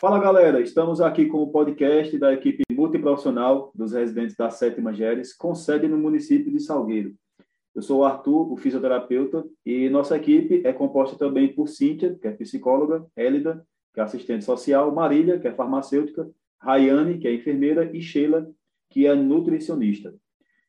Fala galera, estamos aqui com o podcast da equipe multiprofissional dos residentes da Sétima Geres, com sede no município de Salgueiro. Eu sou o Arthur, o fisioterapeuta, e nossa equipe é composta também por Cíntia, que é psicóloga, Hélida, que é assistente social, Marília, que é farmacêutica, Rayane, que é enfermeira, e Sheila, que é nutricionista.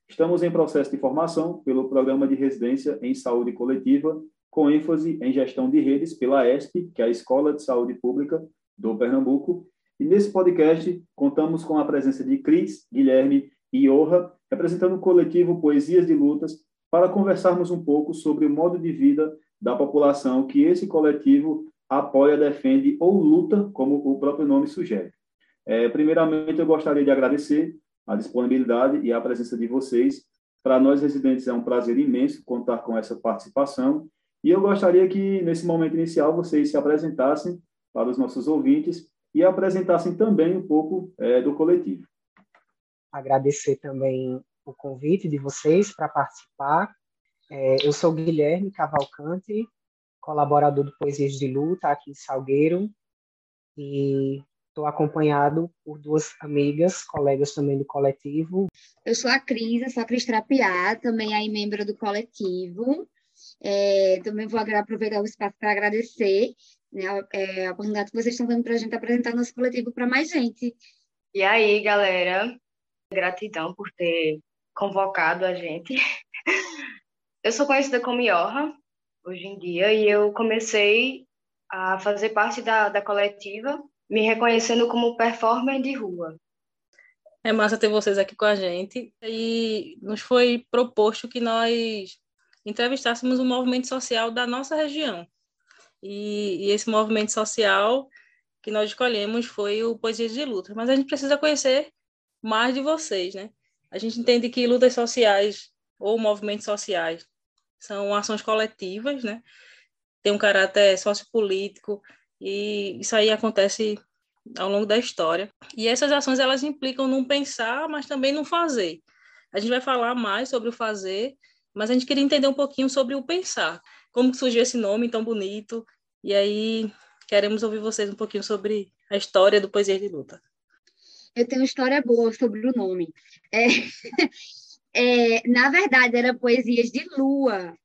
Estamos em processo de formação pelo Programa de Residência em Saúde Coletiva, com ênfase em gestão de redes pela ESP, que é a Escola de Saúde Pública do Pernambuco. E nesse podcast contamos com a presença de Cris, Guilherme e Iorra, representando o coletivo Poesias de Lutas, para conversarmos um pouco sobre o modo de vida da população que esse coletivo apoia, defende ou luta, como o próprio nome sugere. É, primeiramente, eu gostaria de agradecer a disponibilidade e a presença de vocês. Para nós residentes é um prazer imenso contar com essa participação. E eu gostaria que, nesse momento inicial, vocês se apresentassem para os nossos ouvintes e apresentassem também um pouco é, do coletivo. Agradecer também o convite de vocês para participar. É, eu sou Guilherme Cavalcante, colaborador do Poesias de Luta aqui em Salgueiro, e estou acompanhado por duas amigas, colegas também do coletivo. Eu sou a Cris, sou a Cris Trapiá, também aí membro do coletivo. É, também vou aproveitar o espaço para agradecer né, é, a oportunidade que vocês estão dando para a gente apresentar nosso coletivo para mais gente. E aí, galera, gratidão por ter convocado a gente. Eu sou conhecida como Iorra, hoje em dia, e eu comecei a fazer parte da, da coletiva, me reconhecendo como performer de rua. É massa ter vocês aqui com a gente, e nos foi proposto que nós entrevistássemos um movimento social da nossa região. E, e esse movimento social que nós escolhemos foi o Poesias de Luta. Mas a gente precisa conhecer mais de vocês, né? A gente entende que lutas sociais ou movimentos sociais são ações coletivas, né? Tem um caráter sociopolítico e isso aí acontece ao longo da história. E essas ações elas implicam num pensar, mas também no fazer. A gente vai falar mais sobre o fazer, mas a gente queria entender um pouquinho sobre o pensar. Como surgiu esse nome tão bonito? E aí queremos ouvir vocês um pouquinho sobre a história do Poesia de Luta. Eu tenho uma história boa sobre o nome. É, é, na verdade, era Poesias de Lua,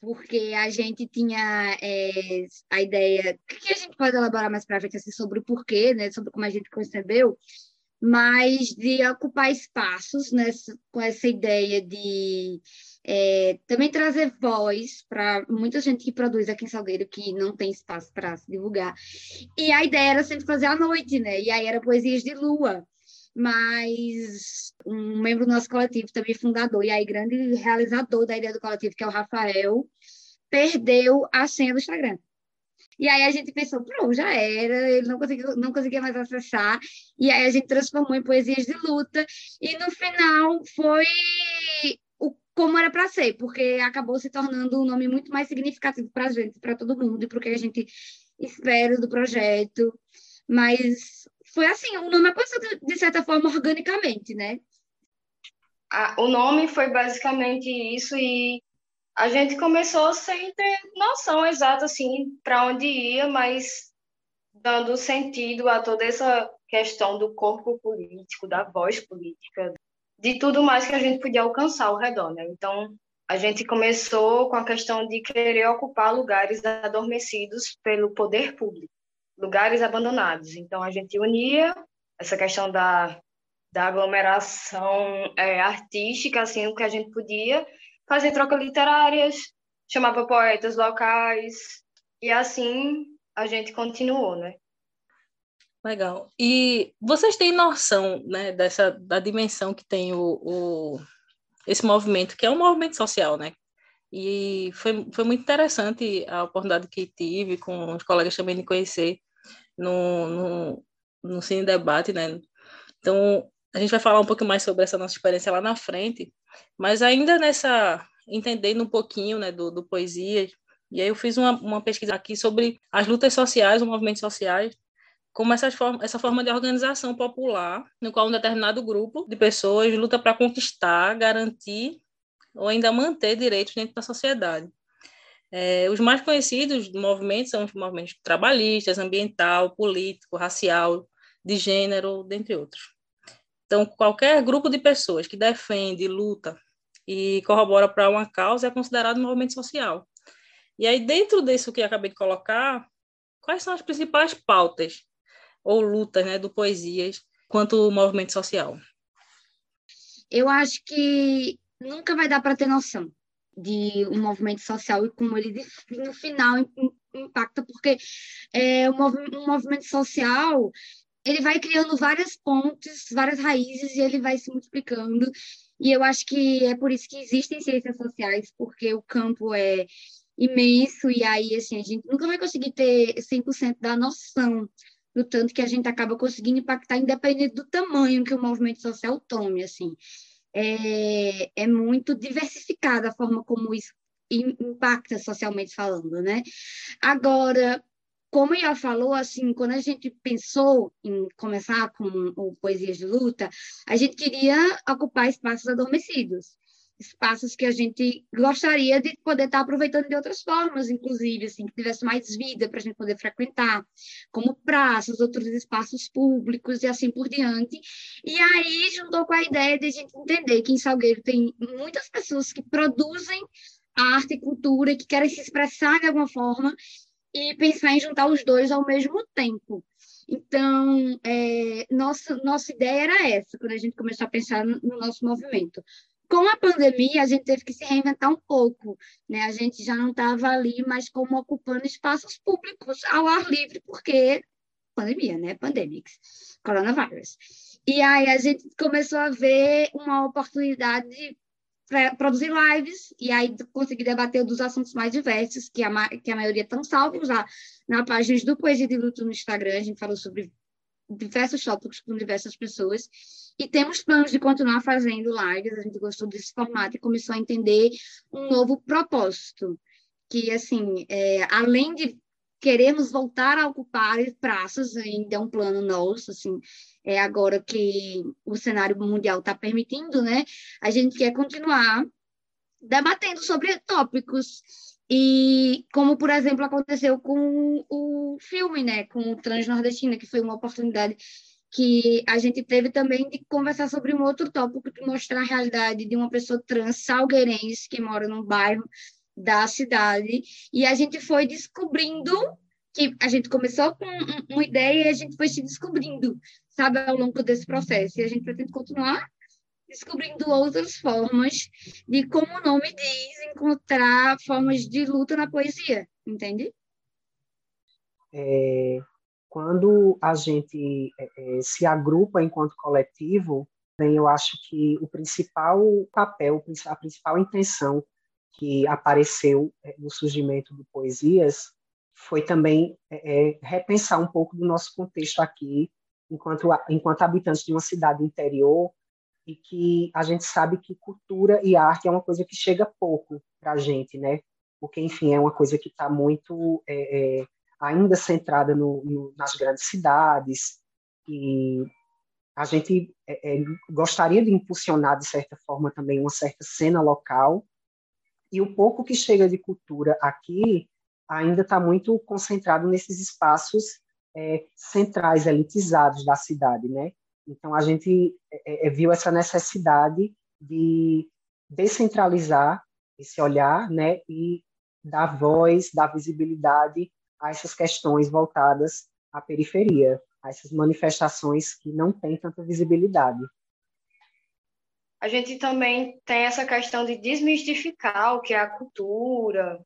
porque a gente tinha é, a ideia, que a gente pode elaborar mais para frente assim, sobre o porquê, né, sobre como a gente concebeu, mas de ocupar espaços né, com essa ideia de é, também trazer voz para muita gente que produz aqui em Salgueiro que não tem espaço para se divulgar. E a ideia era sempre fazer à noite, né? E aí era Poesias de Lua. Mas um membro do nosso coletivo, também fundador e aí grande realizador da ideia do coletivo, que é o Rafael, perdeu a senha do Instagram. E aí a gente pensou, pronto, já era, ele não conseguia, não conseguia mais acessar. E aí a gente transformou em Poesias de Luta. E no final foi como era para ser, porque acabou se tornando um nome muito mais significativo para a gente, para todo mundo, e para o que a gente espera do projeto. Mas foi assim, o nome aconteceu de certa forma organicamente, né? Ah, o nome foi basicamente isso e a gente começou sem ter noção exata assim para onde ia, mas dando sentido a toda essa questão do corpo político, da voz política, de tudo mais que a gente podia alcançar ao redor, né? Então, a gente começou com a questão de querer ocupar lugares adormecidos pelo poder público, lugares abandonados. Então, a gente unia essa questão da, da aglomeração é, artística, assim, o que a gente podia, fazer trocas literárias, chamava poetas locais, e assim a gente continuou, né? Legal. E vocês têm noção, né, dessa da dimensão que tem o, o esse movimento, que é um movimento social, né? E foi, foi muito interessante a oportunidade que tive com os colegas também de conhecer no, no, no Cine Debate, né? Então, a gente vai falar um pouco mais sobre essa nossa experiência lá na frente, mas ainda nessa, entendendo um pouquinho, né, do, do poesia, e aí eu fiz uma, uma pesquisa aqui sobre as lutas sociais, os movimentos sociais, como essa forma, essa forma de organização popular, no qual um determinado grupo de pessoas luta para conquistar, garantir ou ainda manter direitos dentro da sociedade. É, os mais conhecidos movimentos são os movimentos trabalhistas, ambiental, político, racial, de gênero, dentre outros. Então, qualquer grupo de pessoas que defende, luta e corrobora para uma causa é considerado um movimento social. E aí, dentro disso que acabei de colocar, quais são as principais pautas ou lutas né, do Poesias quanto movimento social? Eu acho que nunca vai dar para ter noção de um movimento social e como ele no final impacta, porque é, um, movimento social ele vai criando várias pontes, várias raízes e ele vai se multiplicando. E eu acho que é por isso que existem ciências sociais, porque o campo é imenso e aí assim a gente nunca vai conseguir ter 100% da noção do tanto que a gente acaba conseguindo impactar independente do tamanho que o movimento social tome, assim. É, é muito diversificada a forma como isso impacta socialmente falando, né? Agora, como ela falou, assim, quando a gente pensou em começar com o Poesias de Luta, a gente queria ocupar espaços adormecidos espaços que a gente gostaria de poder estar aproveitando de outras formas, inclusive, assim, que tivesse mais vida para a gente poder frequentar, como praças, outros espaços públicos e assim por diante. E aí juntou com a ideia de a gente entender que em Salgueiro tem muitas pessoas que produzem arte e cultura, que querem se expressar de alguma forma, e pensar em juntar os dois ao mesmo tempo. Então, é, nossa, nossa ideia era essa, quando a gente começou a pensar no, no nosso movimento com a pandemia, a gente teve que se reinventar um pouco, né? A gente já não estava ali, mas como ocupando espaços públicos ao ar livre, porque pandemia, né? Pandemics, coronavírus. E aí a gente começou a ver uma oportunidade para produzir lives e aí conseguir debater dos assuntos mais diversos, que a, que a maioria estão salvos lá na página do Poesia de Luto no Instagram. A gente falou sobre diversos tópicos com diversas pessoas. E temos planos de continuar fazendo lives, a gente gostou desse formato e começou a entender um novo propósito, que, assim, é, além de queremos voltar a ocupar praças, ainda é um plano nosso, assim, é agora que o cenário mundial está permitindo, né? A gente quer continuar debatendo sobre tópicos. E como, por exemplo, aconteceu com o filme, né, com o Transnordestina, que foi uma oportunidade que a gente teve também de conversar sobre um outro tópico, de mostrar a realidade de uma pessoa trans salgueirense que mora num bairro da cidade, e a gente foi descobrindo que a gente começou com uma ideia e a gente foi se descobrindo, sabe, ao longo desse processo, e a gente pretende continuar descobrindo outras formas de, como o nome diz, encontrar formas de luta na poesia, entende? É, quando a gente é, é se agrupa enquanto coletivo, bem, eu acho que o principal papel, a principal intenção que apareceu é, no surgimento do Poesias foi também é, é, repensar um pouco do nosso contexto aqui, enquanto, enquanto habitantes de uma cidade interior, e que a gente sabe que cultura e arte é uma coisa que chega pouco para a gente, né? Porque, enfim, é uma coisa que está muito é, é, ainda centrada no, no, nas grandes cidades e a gente é, é, gostaria de impulsionar, de certa forma, também uma certa cena local e o pouco que chega de cultura aqui ainda está muito concentrado nesses espaços é, centrais, elitizados da cidade, né? Então, a gente é, é, viu essa necessidade de descentralizar esse olhar né, e dar voz, dar visibilidade a essas questões voltadas à periferia, a essas manifestações que não têm tanta visibilidade. A gente também tem essa questão de desmistificar o que é a cultura,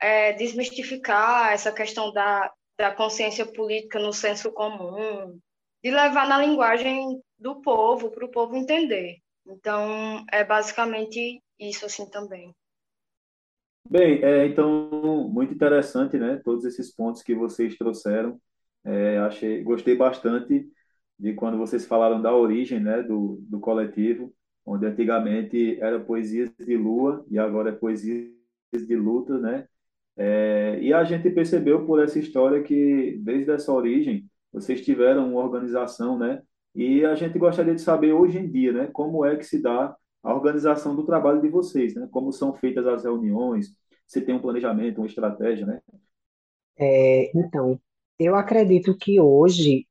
é, desmistificar essa questão da, da consciência política no senso comum, de levar na linguagem do povo, para o povo entender. Então, é basicamente isso assim também. Bem, é, então, muito interessante, né? Todos esses pontos que vocês trouxeram. É, achei, gostei bastante de quando vocês falaram da origem, né, do, do coletivo, onde antigamente era poesias de lua e agora é poesias de luta, né? É, e a gente percebeu por essa história que, desde essa origem, vocês tiveram uma organização, né? E a gente gostaria de saber hoje em dia, né, como é que se dá a organização do trabalho de vocês, né? Como são feitas as reuniões, se tem um planejamento, uma estratégia, né? É, então, eu acredito que hoje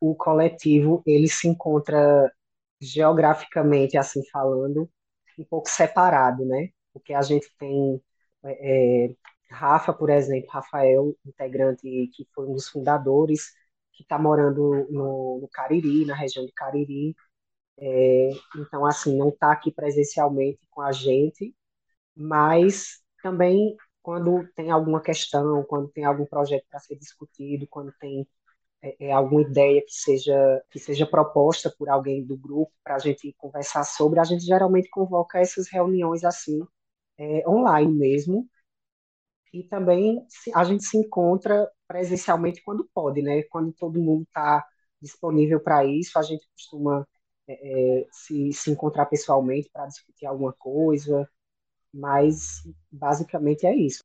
o coletivo ele se encontra geograficamente, assim falando, um pouco separado, né? Porque a gente tem é, é Rafa, por exemplo, Rafael, integrante que foi um dos fundadores, que está morando no, no, Cariri, na região de Cariri. É, então, assim, não está aqui presencialmente com a gente, mas também quando tem alguma questão, quando tem algum projeto para ser discutido, quando tem é, é, alguma ideia que seja que seja proposta por alguém do grupo para a gente conversar sobre, a gente geralmente convoca essas reuniões assim é, online mesmo e também a gente se encontra presencialmente quando pode, né? Quando todo mundo está disponível para isso, a gente costuma é, é, se, se encontrar pessoalmente para discutir alguma coisa, mas basicamente é isso.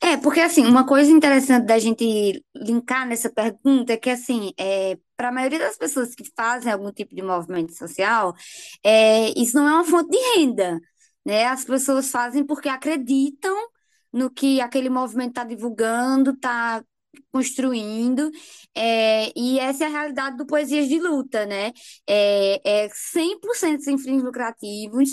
É, porque assim, uma coisa interessante da gente linkar nessa pergunta é que assim, é, para a maioria das pessoas que fazem algum tipo de movimento social, é, isso não é uma fonte de renda, né? As pessoas fazem porque acreditam no que aquele movimento está divulgando, está construindo, é, e essa é a realidade do Poesias de Luta, né? É, é 100% sem fins lucrativos,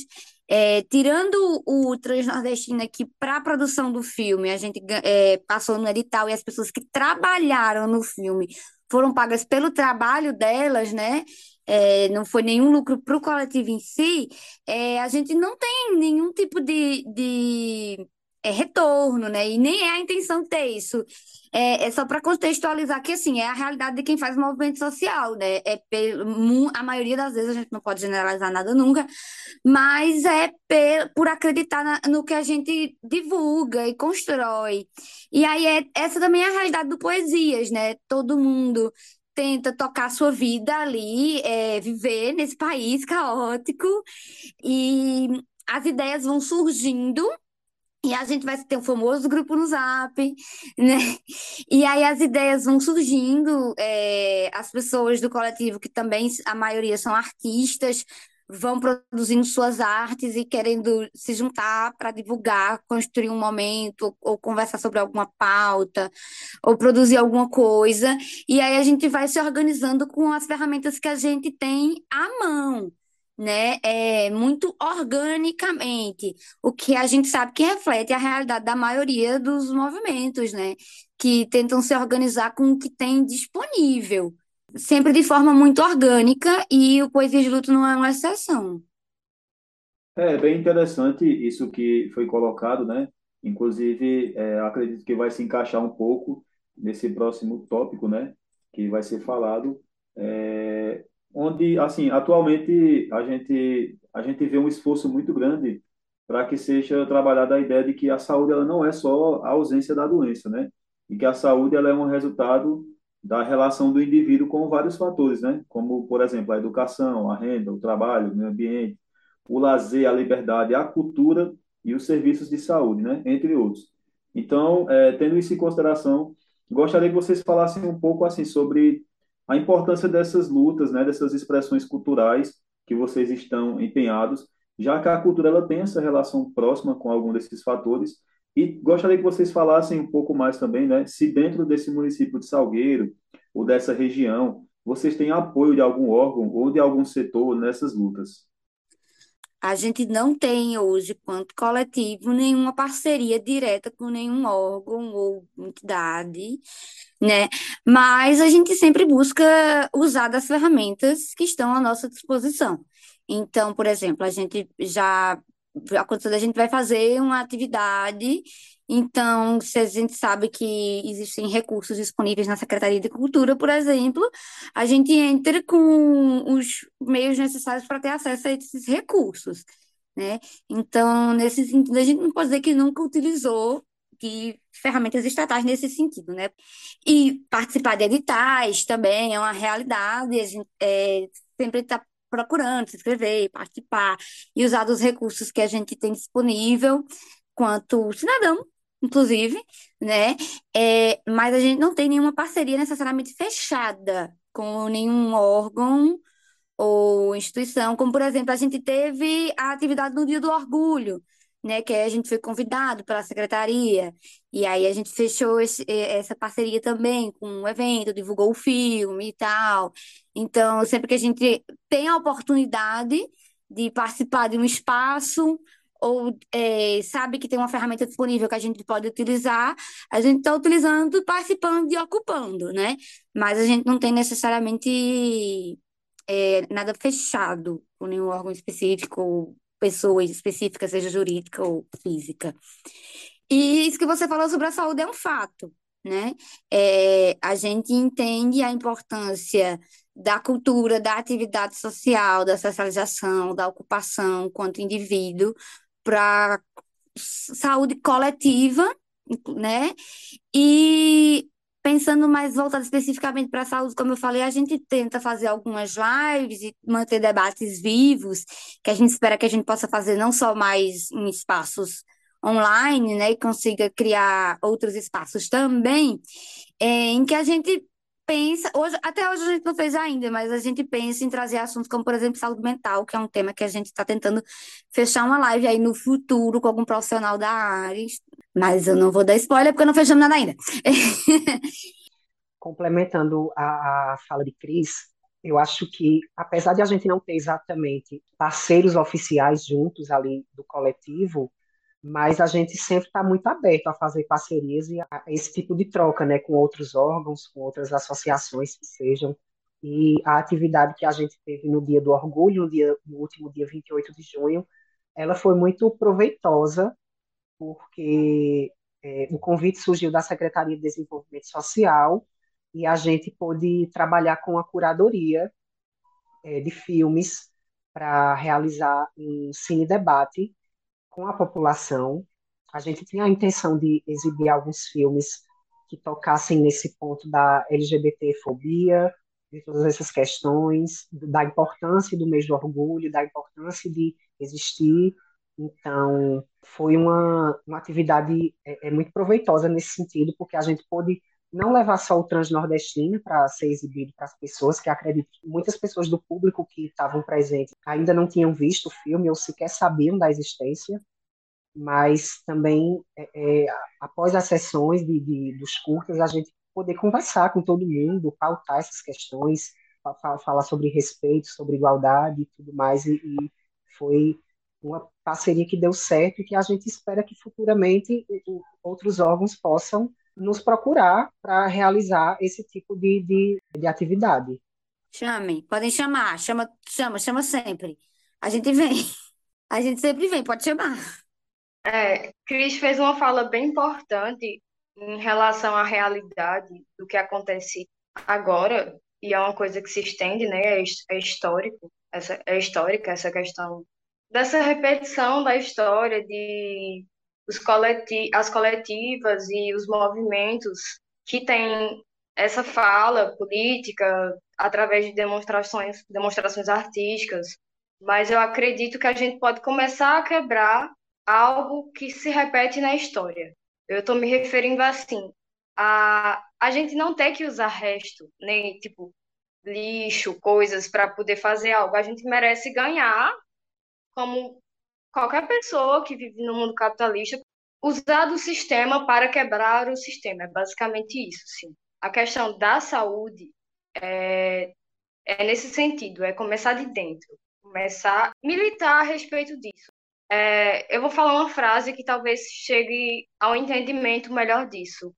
é, tirando o Transnordestino aqui para a produção do filme, a gente é, passou no edital e as pessoas que trabalharam no filme foram pagas pelo trabalho delas, né? É, não foi nenhum lucro para o coletivo em si, é, a gente não tem nenhum tipo de, de é retorno, né? E nem é a intenção ter isso. É, é só para contextualizar que, assim, é a realidade de quem faz movimento social, né? É pelo, a maioria das vezes, a gente não pode generalizar nada nunca, mas é por acreditar na, no que a gente divulga e constrói. E aí, é, essa também é a realidade do Poesias, né? Todo mundo tenta tocar sua vida ali, é, viver nesse país caótico, e as ideias vão surgindo e a gente vai ter um famoso grupo no Zap, né? E aí as ideias vão surgindo, é, as pessoas do coletivo, que também a maioria são artistas, vão produzindo suas artes e querendo se juntar para divulgar, construir um momento, ou, ou, conversar sobre alguma pauta, ou produzir alguma coisa. E aí a gente vai se organizando com as ferramentas que a gente tem à mão né, é, muito organicamente, o que a gente sabe que reflete a realidade da maioria dos movimentos, né, que tentam se organizar com o que tem disponível, sempre de forma muito orgânica, e o Poesia de Luto não é uma exceção. É bem interessante isso que foi colocado, né? Inclusive, é, acredito que vai se encaixar um pouco nesse próximo tópico, né? Que vai ser falado. É, onde, assim, atualmente a gente, a gente vê um esforço muito grande para que seja trabalhada a ideia de que a saúde ela não é só a ausência da doença, né? E que a saúde ela é um resultado da relação do indivíduo com vários fatores, né? Como, por exemplo, a educação, a renda, o trabalho, o meio ambiente, o lazer, a liberdade, a cultura e os serviços de saúde, né? Entre outros. Então, é, tendo isso em consideração, gostaria que vocês falassem um pouco assim sobre a importância dessas lutas, né, dessas expressões culturais que vocês estão empenhados, já que a cultura ela tem essa relação próxima com algum desses fatores. E gostaria que vocês falassem um pouco mais também, né, se dentro desse município de Salgueiro ou dessa região, vocês têm apoio de algum órgão ou de algum setor nessas lutas. A gente não tem hoje, quanto coletivo, nenhuma parceria direta com nenhum órgão ou entidade, né? Mas a gente sempre busca usar das ferramentas que estão à nossa disposição. Então, por exemplo, a gente já aconteceu, a gente vai fazer uma atividade então, se a gente sabe que existem recursos disponíveis na Secretaria de Cultura, por exemplo, a gente entra com os meios necessários para ter acesso a esses recursos, né? Então, nesse sentido, a gente não pode dizer que nunca utilizou de ferramentas estatais nesse sentido, né? E participar de editais também é uma realidade, a gente é, sempre está procurando se inscrever, participar e usar dos recursos que a gente tem disponível quanto cidadão inclusive, né? É, mas a gente não tem nenhuma parceria necessariamente fechada com nenhum órgão ou instituição, como por exemplo, a gente teve a atividade no Dia do Orgulho, né, que a gente foi convidado pela secretaria, e aí a gente fechou esse, essa parceria também com um evento, divulgou o filme e tal. Então, sempre que a gente tem a oportunidade de participar de um espaço, ou é, sabe que tem uma ferramenta disponível que a gente pode utilizar, a gente está utilizando, participando e ocupando, né? Mas a gente não tem necessariamente é, nada fechado com nenhum órgão específico, pessoa específica, seja jurídica ou física. E isso que você falou sobre a saúde é um fato, né? É, a gente entende a importância da cultura, da atividade social, da socialização, da ocupação quanto indivíduo para saúde coletiva, né? E Pensando mais voltado especificamente para a saúde, como eu falei, a gente tenta fazer algumas lives e manter debates vivos, que a gente espera que a gente possa fazer não só mais em espaços online, né, e consiga criar outros espaços também, é, em que a gente pensa, hoje, até hoje a gente não fez ainda, mas a gente pensa em trazer assuntos como, por exemplo, saúde mental, que é um tema que a gente está tentando fechar uma live aí no futuro com algum profissional da área, mas eu não vou dar spoiler porque não fechamos nada ainda. Complementando a, a fala de Cris, eu acho que, apesar de a gente não ter exatamente parceiros oficiais juntos ali do coletivo, mas a gente sempre está muito aberto a fazer parcerias e a esse tipo de troca, né, com outros órgãos, com outras associações que sejam. E a atividade que a gente teve no Dia do Orgulho, no, dia, no último dia 28 de junho, ela foi muito proveitosa, porque é, o convite surgiu da Secretaria de Desenvolvimento Social e a gente pôde trabalhar com a curadoria é, de filmes para realizar um cine-debate com a população. A gente tinha a intenção de exibir alguns filmes que tocassem nesse ponto da LGBTfobia, de todas essas questões, da importância do mês do orgulho, da importância de existir. Então, foi uma, uma atividade é, é muito proveitosa nesse sentido, porque a gente pôde não levar só o transnordestino para ser exibido para as pessoas, que acredito que muitas pessoas do público que estavam presentes ainda não tinham visto o filme ou sequer sabiam da existência, mas também, é, é, após as sessões de, de, dos curtas, a gente poder conversar com todo mundo, pautar essas questões, falar sobre respeito, sobre igualdade e tudo mais, e, e foi uma parceria que deu certo e que a gente espera que futuramente outros órgãos possam nos procurar para realizar esse tipo de, de, de atividade. Chamem, podem chamar, chama, chama, chama sempre. A gente vem, a gente sempre vem, pode chamar. É, Cris fez uma fala bem importante em relação à realidade do que acontece agora, e é uma coisa que se estende, né? É, é histórico, essa, é histórica essa questão dessa repetição da história de os coleti as coletivas e os movimentos que têm essa fala política através de demonstrações, demonstrações artísticas, mas eu acredito que a gente pode começar a quebrar algo que se repete na história. Eu estou me referindo assim, a, a gente não ter que usar resto, nem tipo lixo, coisas para poder fazer algo. A gente merece ganhar, como qualquer pessoa que vive no mundo capitalista, usar do sistema para quebrar o sistema. É basicamente isso, sim. A questão da saúde é, é nesse sentido, é começar de dentro, começar a militar a respeito disso. É, eu vou falar uma frase que talvez chegue ao entendimento melhor disso.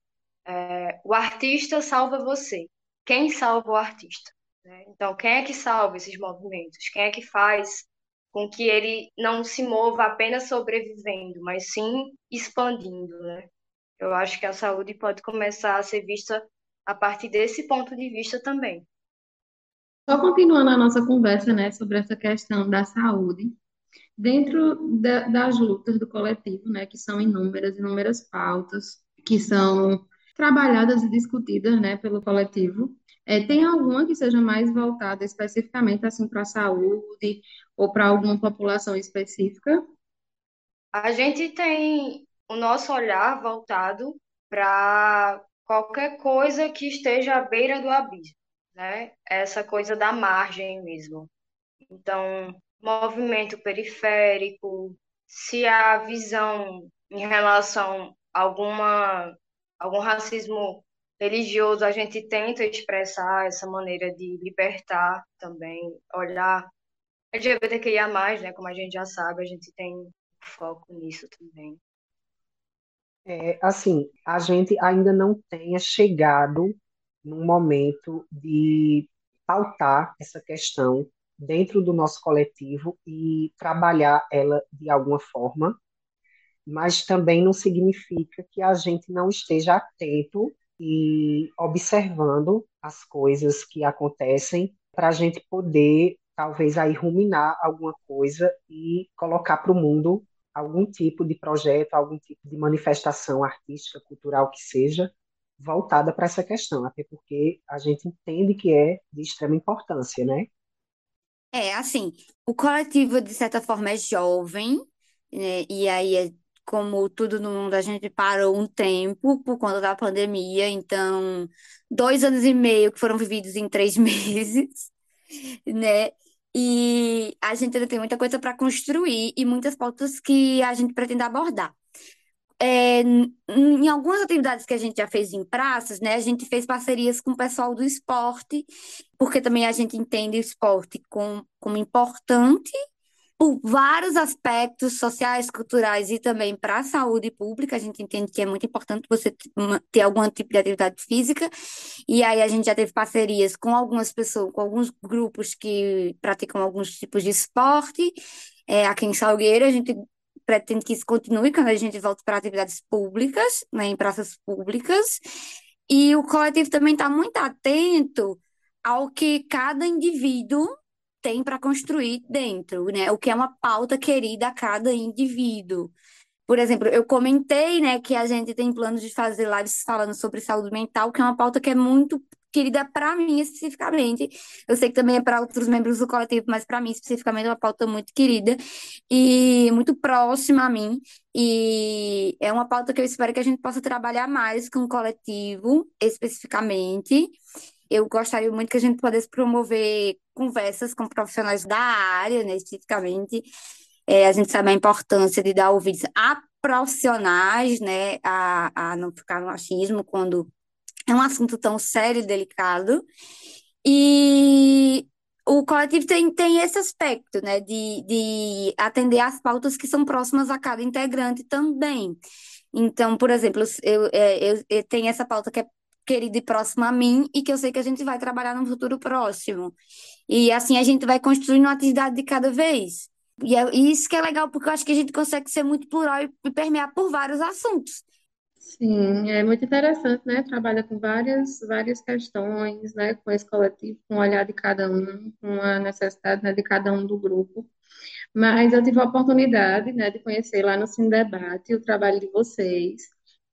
É, o artista salva você. Quem salva o artista? Né? Então, quem é que salva esses movimentos? Quem é que faz com que ele não se mova apenas sobrevivendo, mas sim expandindo, né? Eu acho que a saúde pode começar a ser vista a partir desse ponto de vista também. Só continuando a nossa conversa, né, sobre essa questão da saúde, dentro da, das lutas do coletivo, né, que são inúmeras, inúmeras pautas que são trabalhadas e discutidas, né, pelo coletivo. É, tem alguma que seja mais voltada especificamente assim para a saúde ou para alguma população específica? A gente tem o nosso olhar voltado para qualquer coisa que esteja à beira do abismo, né? Essa coisa da margem mesmo. Então, movimento periférico, se a visão em relação a alguma algum racismo religioso, a gente tenta expressar essa maneira de libertar também, olhar LGBTQIA+, né, como a gente já sabe, a gente tem foco nisso também. É, assim, a gente ainda não tenha chegado num momento de pautar essa questão dentro do nosso coletivo e trabalhar ela de alguma forma, mas também não significa que a gente não esteja atento e observando as coisas que acontecem para a gente poder talvez aí ruminar alguma coisa e colocar para o mundo algum tipo de projeto, algum tipo de manifestação artística, cultural que seja, voltada para essa questão, até porque a gente entende que é de extrema importância, né? É, assim, o coletivo, de certa forma, é jovem, né? E aí, é, como tudo no mundo, a gente parou um tempo por conta da pandemia, então, dois anos e meio que foram vividos em três meses, né? E a gente ainda tem muita coisa para construir e muitas pautas que a gente pretende abordar. É, em algumas atividades que a gente já fez em praças, né, a gente fez parcerias com o pessoal do esporte, porque também a gente entende o esporte como, como importante por vários aspectos sociais, culturais e também para a saúde pública. A gente entende que é muito importante você ter algum tipo de atividade física. E aí a gente já teve parcerias com algumas pessoas, com alguns grupos que praticam alguns tipos de esporte. É, aqui em Salgueiro, a gente pretende que isso continue quando a gente volta para atividades públicas, né, em praças públicas. E o coletivo também está muito atento ao que cada indivíduo tem para construir dentro, né? O que é uma pauta querida a cada indivíduo. Por exemplo, eu comentei, né, que a gente tem planos de fazer lives falando sobre saúde mental, que é uma pauta que é muito querida para mim especificamente. Eu sei que também é para outros membros do coletivo, mas para mim especificamente é uma pauta muito querida e muito próxima a mim. E é uma pauta que eu espero que a gente possa trabalhar mais com o coletivo, especificamente. Eu gostaria muito que a gente pudesse promover conversas com profissionais da área, né, especificamente. É, a gente sabe a importância de dar ouvidos a profissionais, né, a, a não ficar no achismo quando é um assunto tão sério e delicado. E o coletivo tem, tem esse aspecto, né, de, de atender às pautas que são próximas a cada integrante também. Então, por exemplo, eu, é, eu, eu tenho essa pauta que é querida e próxima a mim e que eu sei que a gente vai trabalhar no futuro próximo. E assim a gente vai construindo uma atividade de cada vez. E é isso que é legal, porque eu acho que a gente consegue ser muito plural e permear por vários assuntos. Sim, é muito interessante, né? Trabalha com várias, várias questões, né? Com esse coletivo, com o olhar de cada um, com a necessidade, né, de cada um do grupo. Mas eu tive a oportunidade, né, de conhecer lá no Cine Debate o trabalho de vocês,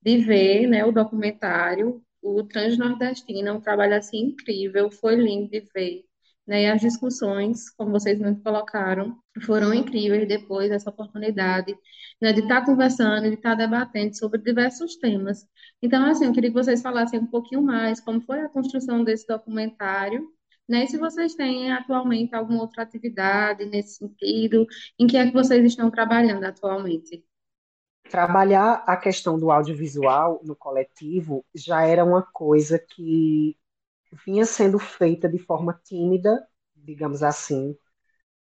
de ver, né, o documentário o Transnordestino é um trabalho assim incrível, foi lindo de ver. Né? E as discussões, como vocês me colocaram, foram incríveis depois dessa oportunidade né, de estar conversando, de estar debatendo sobre diversos temas. Então, assim, eu queria que vocês falassem um pouquinho mais como foi a construção desse documentário, né? E se vocês têm atualmente alguma outra atividade nesse sentido, em que é que vocês estão trabalhando atualmente? Trabalhar a questão do audiovisual no coletivo já era uma coisa que vinha sendo feita de forma tímida, digamos assim,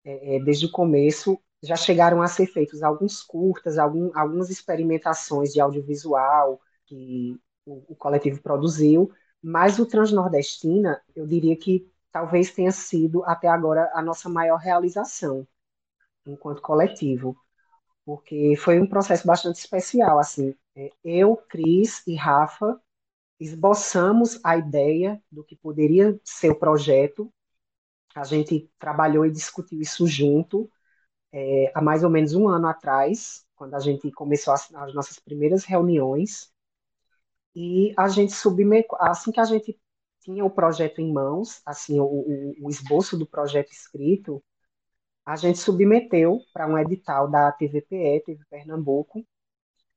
é, é, desde o começo. Já chegaram a ser feitos alguns curtas, algum, algumas experimentações de audiovisual que o, o coletivo produziu, mas o Transnordestina, eu diria que talvez tenha sido até agora a nossa maior realização enquanto coletivo porque foi um processo bastante especial, assim. É, eu, Cris e Rafa esboçamos a ideia do que poderia ser o projeto. A gente trabalhou e discutiu isso junto é, há mais ou menos um ano atrás, quando a gente começou as, as nossas primeiras reuniões. E a gente submeteu, assim que a gente tinha o projeto em mãos, assim, o, o, o esboço do projeto escrito, a gente submeteu para um edital da TVPE, TV Pernambuco,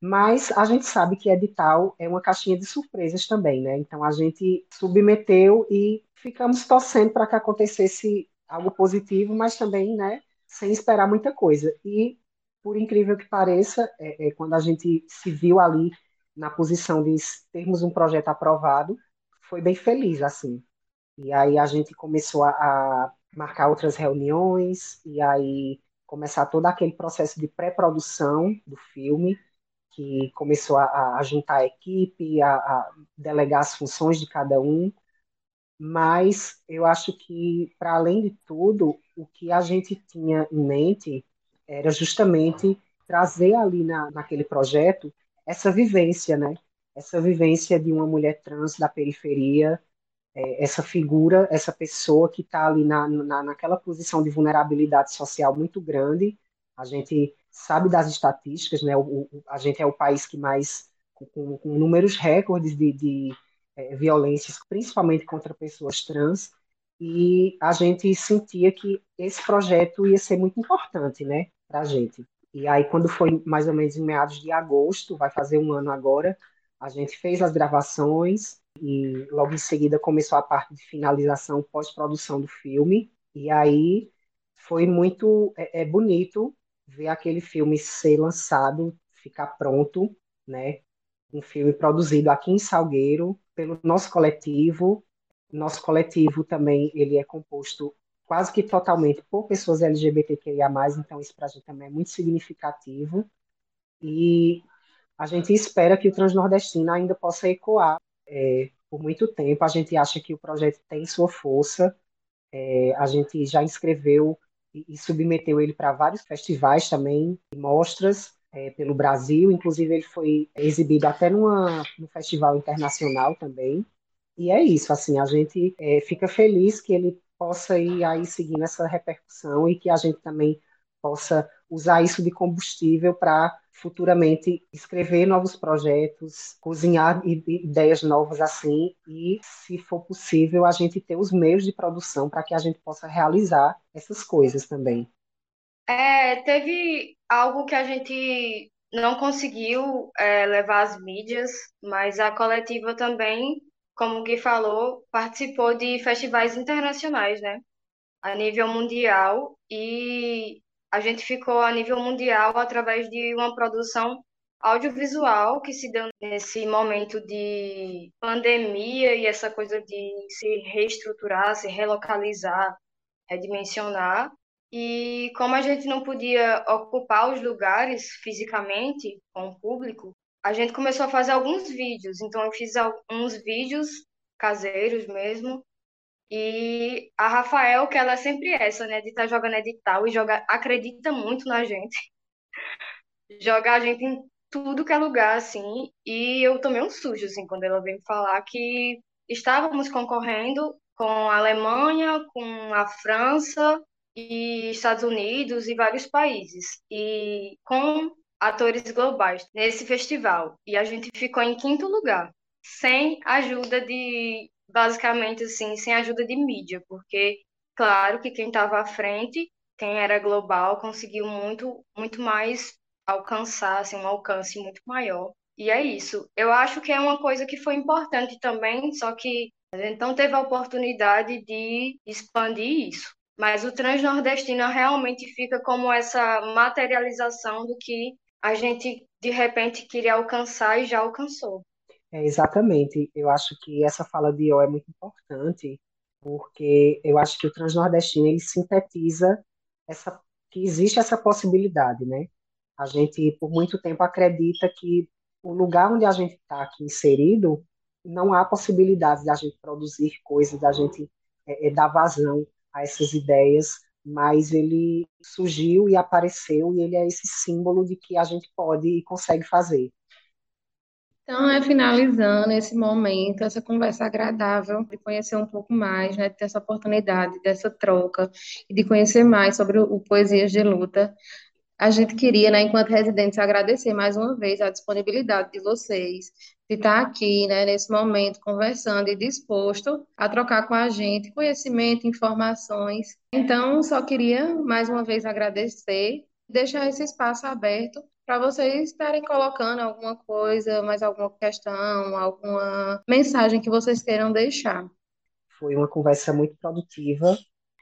Mas a gente sabe que edital é uma caixinha de surpresas também, né? Então a gente submeteu e ficamos torcendo para que acontecesse algo positivo, mas também, né, sem esperar muita coisa. E, por incrível que pareça, é, é, quando a gente se viu ali na posição de termos um projeto aprovado, foi bem feliz, assim. E aí a gente começou a, a marcar outras reuniões, e aí começar todo aquele processo de pré-produção do filme, que começou a, a juntar a equipe, a, a, delegar as funções de cada um, mas eu acho que, para além de tudo, o que a gente tinha em mente era justamente trazer ali na, naquele projeto essa vivência, né? Essa vivência de uma mulher trans da periferia, é, essa figura, essa pessoa que está ali na, na, naquela posição de vulnerabilidade social muito grande. A gente sabe das estatísticas, né? O, o, a gente é o país que mais, com, com números recordes de, de é, violências, principalmente contra pessoas trans, e a gente sentia que esse projeto ia ser muito importante, né, para a gente. E aí, quando foi mais ou menos em meados de agosto, vai fazer um ano agora, a gente fez as gravações e logo em seguida começou a parte de finalização, pós-produção do filme. E aí foi muito é, é bonito ver aquele filme ser lançado, ficar pronto, né? Um filme produzido aqui em Salgueiro pelo nosso coletivo. Nosso coletivo também ele é composto quase que totalmente por pessoas LGBTQIA+, então isso para a gente também é muito significativo. E a gente espera que o Transnordestino ainda possa ecoar é, por muito tempo. A gente acha que o projeto tem sua força. É, a gente já inscreveu e, e submeteu ele para vários festivais também, mostras é, pelo Brasil. Inclusive, ele foi exibido até numa, num festival internacional também. E é isso, assim, a gente é, fica feliz que ele possa ir aí seguindo essa repercussão e que a gente também possa usar isso de combustível para futuramente escrever novos projetos, cozinhar ideias novas assim e, se for possível, a gente ter os meios de produção para que a gente possa realizar essas coisas também. É, teve algo que a gente não conseguiu é, levar às mídias, mas a coletiva também, como o Gui falou, participou de festivais internacionais, né? A nível mundial, e a gente ficou a nível mundial através de uma produção audiovisual que se deu nesse momento de pandemia e essa coisa de se reestruturar, se relocalizar, redimensionar. E como a gente não podia ocupar os lugares fisicamente com o público, a gente começou a fazer alguns vídeos. Então eu fiz alguns vídeos caseiros mesmo. E a Rafael, que ela é sempre essa, né, de estar tá jogando edital e joga, acredita muito na gente. Joga a gente em tudo que é lugar, assim. E eu tomei um sujo, assim, quando ela veio falar que estávamos concorrendo com a Alemanha, com a França e Estados Unidos e vários países. E com atores globais nesse festival. E a gente ficou em quinto lugar, sem ajuda de, basicamente assim, sem ajuda de mídia, porque, claro que quem estava à frente, quem era global, conseguiu muito, muito mais alcançar, assim, um alcance muito maior. E é isso. Eu acho que é uma coisa que foi importante também, só que a gente não teve a oportunidade de expandir isso. Mas o transnordestino realmente fica como essa materialização do que a gente de repente queria alcançar e já alcançou. É, exatamente. Eu acho que essa fala de O é muito importante, porque eu acho que o transnordestino ele sintetiza essa que existe essa possibilidade, né? A gente por muito tempo acredita que o lugar onde a gente está aqui inserido não há possibilidade da gente produzir coisas, da gente é, é, dar vazão a essas ideias, mas ele surgiu e apareceu e ele é esse símbolo de que a gente pode e consegue fazer. Então, é finalizando esse momento, essa conversa agradável, de conhecer um pouco mais, né, de ter essa oportunidade, dessa troca, e de conhecer mais sobre o Poesias de Luta. A gente queria, né, enquanto residentes, agradecer mais uma vez a disponibilidade de vocês, de estar aqui, né, nesse momento, conversando e disposto a trocar com a gente conhecimento, informações. Então, só queria mais uma vez agradecer, deixar esse espaço aberto para vocês estarem colocando alguma coisa, mais alguma questão, alguma mensagem que vocês queiram deixar. Foi uma conversa muito produtiva.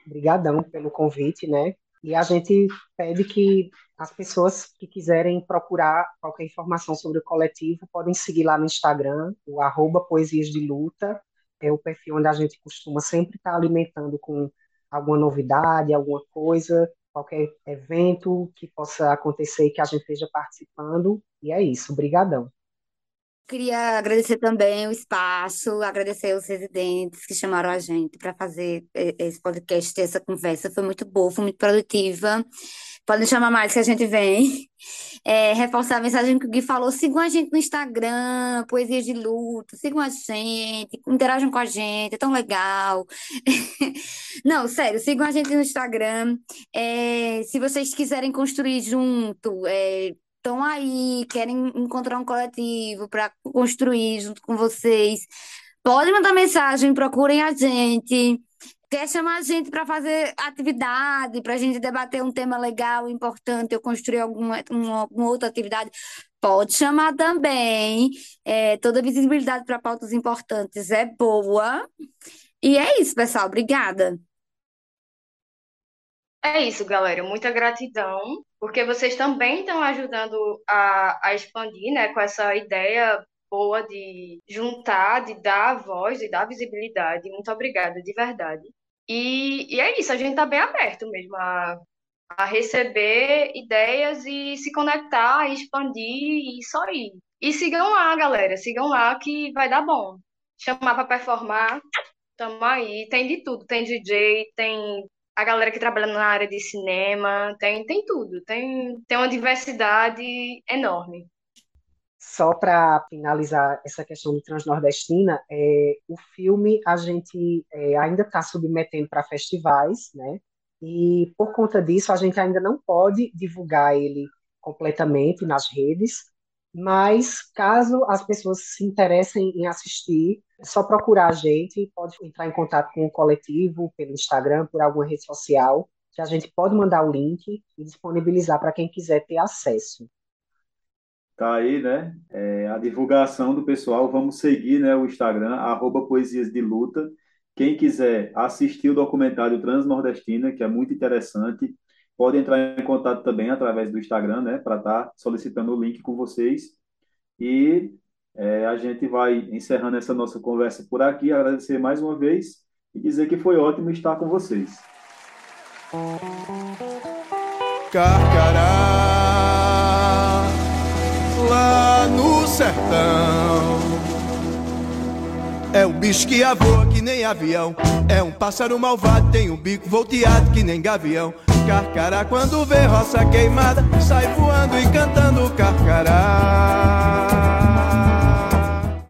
Obrigadão pelo convite, né? E a gente pede que as pessoas que quiserem procurar qualquer informação sobre o coletivo podem seguir lá no Instagram, o arroba Poesias de Luta, é o perfil onde a gente costuma sempre estar alimentando com alguma novidade, alguma coisa, qualquer evento que possa acontecer que a gente esteja participando. E é isso, brigadão. Queria agradecer também o espaço, agradecer os residentes que chamaram a gente para fazer esse podcast, essa conversa. Foi muito boa, foi muito produtiva. Podem chamar mais que a gente vem. É, reforçar a mensagem que o Gui falou. Sigam a gente no Instagram, Poesias de Luto. Sigam a gente, interajam com a gente, é tão legal. Não, sério, sigam a gente no Instagram. É, se vocês quiserem construir junto, é, estão aí, querem encontrar um coletivo para construir junto com vocês, podem mandar mensagem, procurem a gente. Quer chamar a gente para fazer atividade, para a gente debater um tema legal, importante, ou construir alguma uma, outra atividade? Pode chamar também. É, toda visibilidade para pautas importantes é boa. E é isso, pessoal. Obrigada. É isso, galera. Muita gratidão, porque vocês também estão ajudando a, a expandir, né, com essa ideia boa de juntar, de dar voz, de dar visibilidade. Muito obrigada, de verdade. E, e é isso, a gente está bem aberto mesmo a, a receber ideias e se conectar, e expandir e só ir. E sigam lá, galera, sigam lá que vai dar bom. Chamar para performar, tamo aí. Tem de tudo, tem DJ, tem a galera que trabalha na área de cinema, tem, tem tudo, tem, tem uma diversidade enorme. Só para finalizar essa questão do Transnordestina, é, o filme a gente é, ainda está submetendo para festivais, né? E por conta disso a gente ainda não pode divulgar ele completamente nas redes, mas caso as pessoas se interessem em assistir, é só procurar a gente, pode entrar em contato com o coletivo pelo Instagram, por alguma rede social, que a gente pode mandar o link e disponibilizar para quem quiser ter acesso. Tá aí, né? É, a divulgação do pessoal. Vamos seguir, né, o Instagram, arroba Poesias de Luta. Quem quiser assistir o documentário Transnordestina, que é muito interessante, pode entrar em contato também através do Instagram, né, para estar tá solicitando o link com vocês. E é, a gente vai encerrando essa nossa conversa por aqui, agradecer mais uma vez e dizer que foi ótimo estar com vocês. Carcará lá no sertão. É um bicho que voa que nem avião. É um pássaro malvado, tem um bico volteado que nem gavião carcará. Quando vê roça queimada, sai voando e cantando carcará.